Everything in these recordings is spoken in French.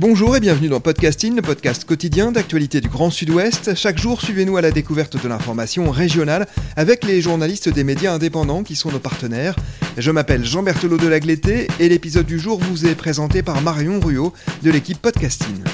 Bonjour et bienvenue dans Podcasting, le podcast quotidien d'actualité du Grand Sud-Ouest. Chaque jour, suivez-nous à la découverte de l'information régionale avec les journalistes des médias indépendants qui sont nos partenaires. Je m'appelle Jean Berthelot de Lagleté et l'épisode du jour vous est présenté par Marion Ruot de l'équipe Podcasting.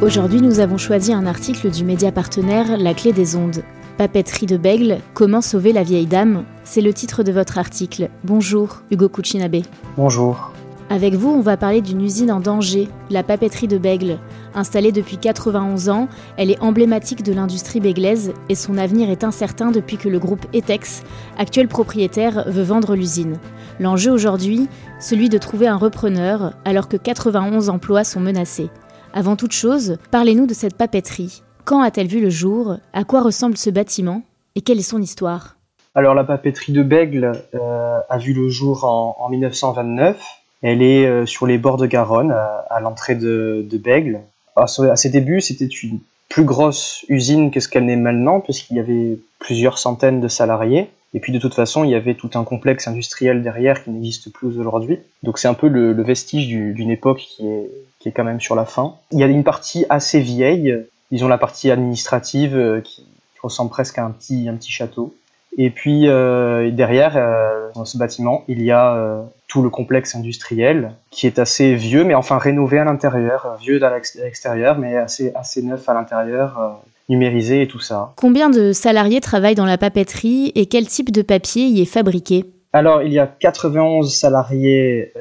Aujourd'hui, nous avons choisi un article du média partenaire La Clé des Ondes. Papeterie de Bègle, comment sauver la vieille dame C'est le titre de votre article. Bonjour, Hugo Kuchinabe. Bonjour. Avec vous, on va parler d'une usine en danger, la papeterie de Bègle. Installée depuis 91 ans, elle est emblématique de l'industrie béglaise et son avenir est incertain depuis que le groupe Etex, actuel propriétaire, veut vendre l'usine. L'enjeu aujourd'hui, celui de trouver un repreneur alors que 91 emplois sont menacés. Avant toute chose, parlez-nous de cette papeterie. Quand a-t-elle vu le jour? À quoi ressemble ce bâtiment? Et quelle est son histoire? Alors la papeterie de Bègle euh, a vu le jour en, 1929. Elle est euh, sur les bords de Garonne, à, l'entrée de, de Bègle. À, ses débuts, c'était une plus grosse usine que ce qu'elle n'est maintenant, puisqu'il y avait plusieurs centaines de salariés. Et puis de toute façon, il y avait tout un complexe industriel derrière qui n'existe plus aujourd'hui. Donc c'est un peu le, vestige d'une époque qui est, qui est quand même sur la fin. Il y a une partie assez vieille, disons la partie administrative euh, qui, ressemble presque à un petit, un petit château. Et puis euh, derrière, euh, dans ce bâtiment, il y a euh, tout le complexe industriel qui est assez vieux, mais enfin rénové à l'intérieur, vieux à l'extérieur, mais assez, assez neuf à l'intérieur, numérisé et tout ça. Combien de salariés travaillent dans la papeterie et quel type de papier y est fabriqué? Alors, il y a 91 salariés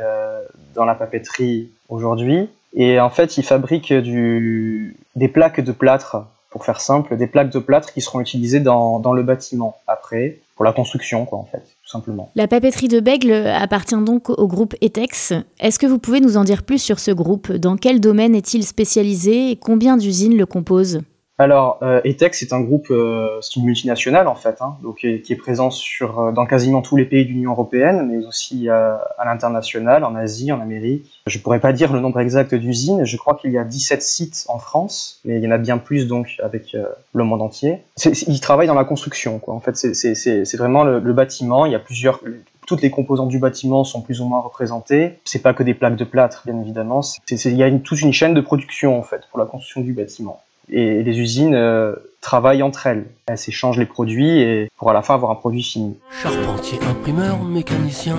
dans la papeterie aujourd'hui. Et en fait, ils fabriquent du, des plaques de plâtre, pour faire simple, des plaques de plâtre qui seront utilisées dans, dans le bâtiment après, pour la construction, quoi, en fait, tout simplement. La papeterie de Bègle appartient donc au groupe ETEX. Est-ce que vous pouvez nous en dire plus sur ce groupe? Dans quel domaine est-il spécialisé et combien d'usines le composent? Alors, euh, ETEX c'est un groupe, euh, c'est une multinationale en fait, hein, donc qui est, présent euh, dans quasiment tous les pays de l'Union européenne, mais aussi à l'international, en Asie, en Amérique. Je pourrais pas dire le nombre exact d'usines. Je crois qu'il y a 17 sites en France, mais il y en a bien plus donc avec le monde entier. Ils travaillent dans la construction, quoi. En fait, c'est vraiment le, bâtiment. Il y a plusieurs toutes les composantes du bâtiment sont plus ou moins représentées. C'est pas que des plaques de plâtre, bien évidemment. il y a toute une chaîne de production en fait pour la construction du bâtiment et les usines euh, travaillent entre elles. Elles s'échangent les produits et pour à la fin avoir un produit fini. Charpentier, imprimeur, mécanicien,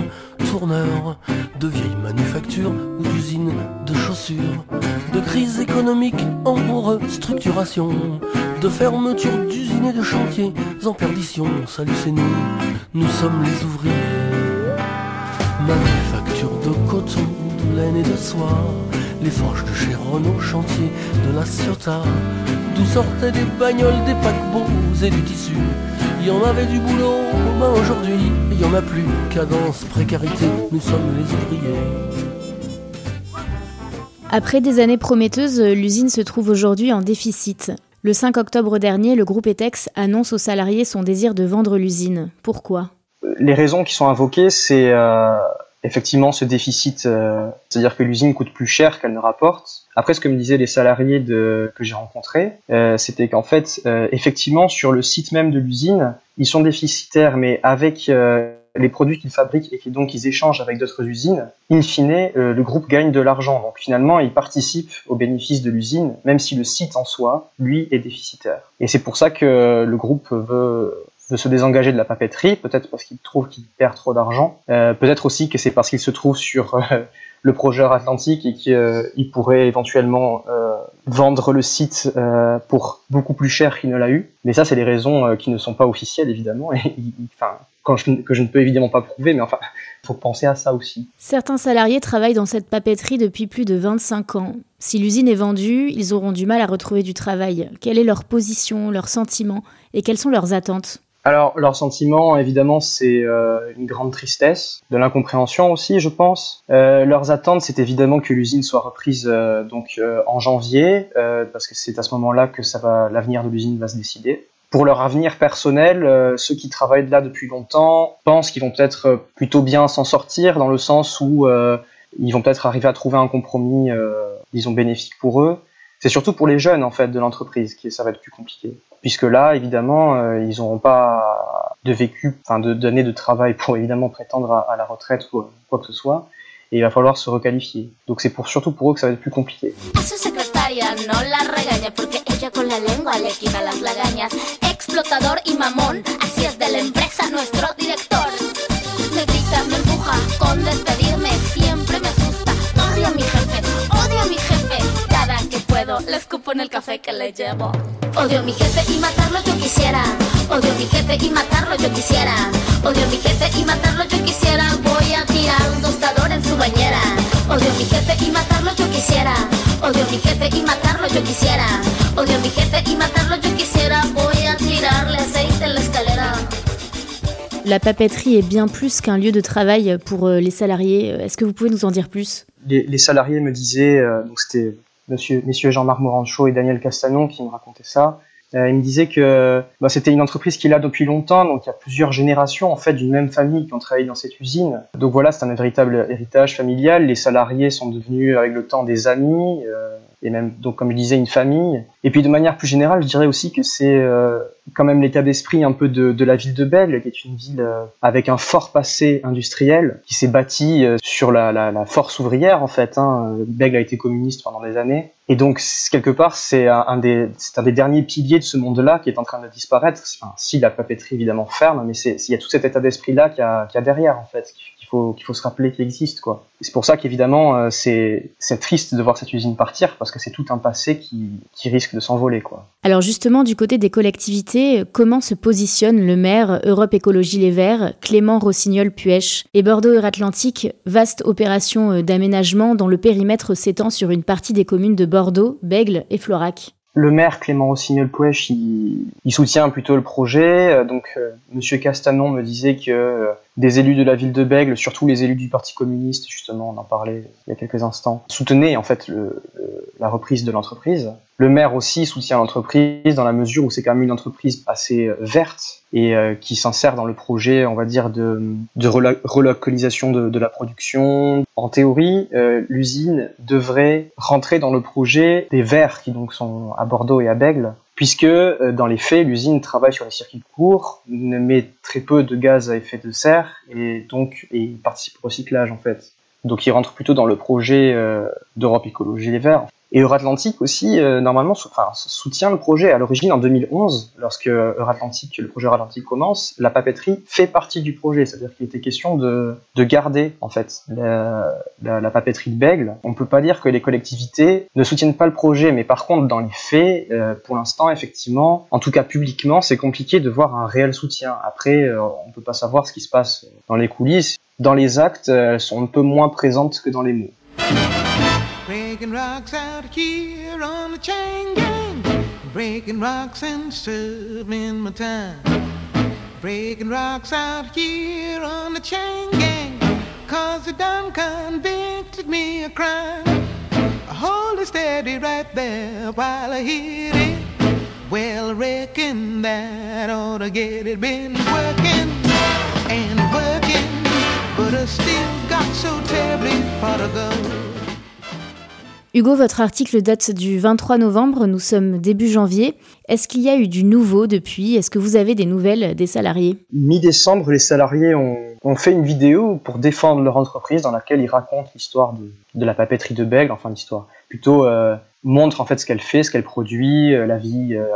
tourneur, de vieilles manufactures ou d'usines de chaussures, de crise économique en restructuration, de fermeture d'usines et de chantiers en perdition. Salut, c'est nous, nous sommes les ouvriers. Manufacture de coton, de laine et de soie les forges de Chéron au chantier de la Ciotat, d'où sortaient des bagnoles, des paquebots et du tissu. Il y en avait du boulot, ben aujourd'hui, il y en a plus. Cadence, précarité, nous sommes les ouvriers. Après des années prometteuses, l'usine se trouve aujourd'hui en déficit. Le 5 octobre dernier, le groupe ETEX annonce aux salariés son désir de vendre l'usine. Pourquoi? Les raisons qui sont invoquées, c'est euh, effectivement ce déficit, euh, c'est-à-dire que l'usine coûte plus cher qu'elle ne rapporte. Après, ce que me disaient les salariés de, que j'ai rencontrés, euh, c'était qu'en fait, euh, effectivement, sur le site même de l'usine, ils sont déficitaires, mais avec les produits qu'ils fabriquent et qui donc ils échangent avec d'autres usines, in fine, le groupe gagne de l'argent. Donc finalement, ils participent aux bénéfices de l'usine, même si le site en soi, lui, est déficitaire. Et c'est pour ça que le groupe veut de se désengager de la papeterie, peut-être parce qu'il trouve qu'il perd trop d'argent, euh, peut-être aussi que c'est parce qu'il se trouve sur euh, le projet Atlantique et qu'il euh, pourrait éventuellement vendre le site pour beaucoup plus cher qu'il ne l'a eu. Mais ça, c'est des raisons qui ne sont pas officielles, évidemment, et enfin, que je ne peux évidemment pas prouver, mais enfin, faut penser à ça aussi. Certains salariés travaillent dans cette papeterie depuis plus de 25 ans. Si l'usine est vendue, ils auront du mal à retrouver du travail. Quelle est leur position, leurs sentiments et quelles sont leurs attentes? Alors, leur sentiment, évidemment, c'est euh, une grande tristesse, de l'incompréhension aussi, je pense. Euh, leurs attentes, c'est évidemment que l'usine soit reprise euh, donc en janvier, parce que c'est à ce moment-là que ça va, l'avenir de l'usine va se décider. Pour leur avenir personnel, ceux qui travaillent là depuis longtemps pensent qu'ils vont peut-être plutôt bien s'en sortir, dans le sens où ils vont peut-être arriver à trouver un compromis, disons, bénéfique pour eux. C'est surtout pour les jeunes en fait de l'entreprise que ça va être plus compliqué, puisque là évidemment euh, ils n'auront pas de vécu, enfin de d'années de travail pour évidemment prétendre à, la retraite ou quoi que ce soit, et il va falloir se requalifier. Donc c'est pour surtout pour eux que ça va être plus compliqué. El café que le llevo. Odio a mi jefe y matarlo yo quisiera. Odio a mi jefe y matarlo yo quisiera. Odio a mi jefe y matarlo yo quisiera. Voy a tirar un tostador en su bañera. Odio a mi jefe y matarlo yo quisiera. Odio a mi jefe y matarlo yo quisiera. Odio a mi jefe y matarlo yo quisiera. Voy a tirarle aceite en la escalera. La papeterie est bien plus qu'un lieu de travail pour euh, les salariés. Est-ce que vous pouvez nous en dire plus? Les, les, salariés me disaient, euh, donc c'était monsieur, messieurs Jean-Marc Morancho et Daniel Castanon qui me racontaient ça. Euh, il me disait que bah, c'était une entreprise qu'il a depuis longtemps, donc il y a plusieurs générations en fait d'une même famille qui ont travaillé dans cette usine. Donc voilà, c'est un véritable héritage familial. Les salariés sont devenus avec le temps des amis. Euh, et même donc comme je disais une famille. Et puis de manière plus générale, je dirais aussi que c'est euh, quand même l'état d'esprit un peu de, de, la ville de Bègle, qui est une ville euh, avec un fort passé industriel, qui s'est bâti euh, sur la, la, la, force ouvrière en fait. Hein. Bègle a été communiste pendant des années, et donc quelque part c'est un, des c'est un des derniers piliers de ce monde-là qui est en train de disparaître. Enfin, si la papeterie évidemment ferme, mais il y a tout cet état d'esprit là qu'il y qu'il y a derrière en fait, qu'il faut se rappeler qu'il existe quoi. C'est pour ça qu'évidemment euh, c'est c'est triste de voir cette usine partir parce que c'est tout un passé qui, qui risque de s'envoler quoi. Alors justement du côté des collectivités, comment se positionne le maire Europe Écologie Les Verts, Clément Rossignol Puech et Bordeaux Euratlantique, vaste opération euh, d'aménagement dont le périmètre s'étend sur une partie des communes de Bordeaux, Bègle et Florac. Le maire Clément Rossignol Puech, il, il, soutient plutôt le projet. Euh, donc, Monsieur Castanon me disait que des élus de la ville de Bègle, surtout les élus du Parti communiste, justement, on en parlait il y a quelques instants, soutenaient en fait la reprise de l'entreprise. Le maire aussi soutient l'entreprise dans la mesure où c'est quand même une entreprise assez euh, verte et euh, qui s'insère dans le projet, on va dire, de, de relocalisation de, de, la production. En théorie, euh, l'usine devrait rentrer dans le projet des verts qui donc sont à Bordeaux et à Bègle puisque euh, dans les faits, l'usine travaille sur les circuits courts, ne met très peu de gaz à effet de serre et donc et participe au recyclage en fait. Donc il rentre plutôt dans le projet euh, d'Europe Écologie Les Verts. Et Euratlantique aussi, euh, normalement, soutient le projet. À l'origine, en 2011, lorsque le projet Euratlantique commence, la papeterie fait partie du projet. C'est-à-dire qu'il était question de, de garder, en fait, la, papeterie de Bègle. On peut pas dire que les collectivités ne soutiennent pas le projet, mais par contre, dans les faits, euh, pour l'instant, effectivement, en tout cas publiquement, c'est compliqué de voir un réel soutien. Après, euh, on peut pas savoir ce qui se passe dans les coulisses. Dans les actes, elles sont un peu moins présentes que dans les mots. Breaking rocks out here on the chain gang. Breaking rocks and serving my time. Breaking rocks out here on the chain gang. Cause they done convicted me of crime. I hold it steady right there while I hit it. Well, I reckon that ought to get it. Been working and working, but I still got so terribly far to go. Hugo, votre article date du 23 novembre, nous sommes début janvier. Est-ce qu'il y a eu du nouveau depuis? Est-ce que vous avez des nouvelles des salariés? Mi-décembre, les salariés ont, fait une vidéo pour défendre leur entreprise dans laquelle ils racontent l'histoire de, la papeterie de Bègle, enfin l'histoire, plutôt euh, montre en fait ce qu'elle fait, ce qu'elle produit, euh, la vie euh,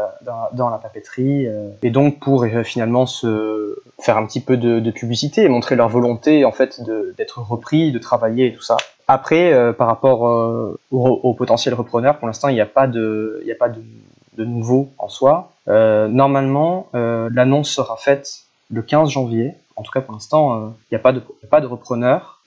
dans, la papeterie, et donc pour finalement se faire un petit peu de, de publicité et montrer leur volonté en fait d'être repris, de travailler et tout ça. Après, euh, par rapport euh, au, potentiel repreneur, pour l'instant, il n'y a pas de, il a pas de, de, nouveau en soi. Euh, normalement, l'annonce sera faite le 15 janvier. En tout cas, pour l'instant, il n'y a pas de, pas de.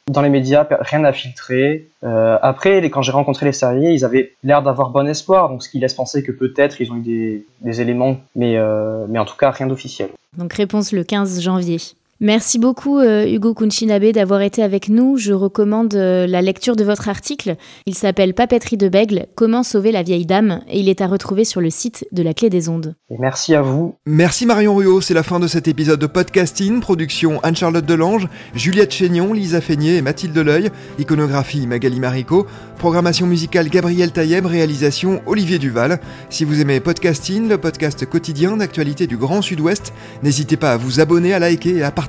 Dans les médias, rien n'a filtré. Euh, après, quand j'ai rencontré les salariés, ils avaient l'air d'avoir bon espoir, donc ce qui laisse penser que peut-être ils ont eu des, éléments, mais, euh, mais en tout cas rien d'officiel. Donc réponse le 15 janvier. Merci beaucoup euh, Hugo Kunchinabe d'avoir été avec nous. Je recommande euh, la lecture de votre article. Il s'appelle Papeterie de Bègle, comment sauver la vieille dame et il est à retrouver sur le site de la Clé des Ondes. merci à vous. Merci Marion Ruot, c'est la fin de cet épisode de podcasting, production Anne-Charlotte Delange, Juliette Chénion, Lisa Feignet et Mathilde Deleuil, iconographie Magali Marico, programmation musicale Gabriel Taïeb, réalisation Olivier Duval. Si vous aimez podcasting, le podcast quotidien d'actualité du Grand Sud-Ouest, n'hésitez pas à vous abonner, à liker et à partager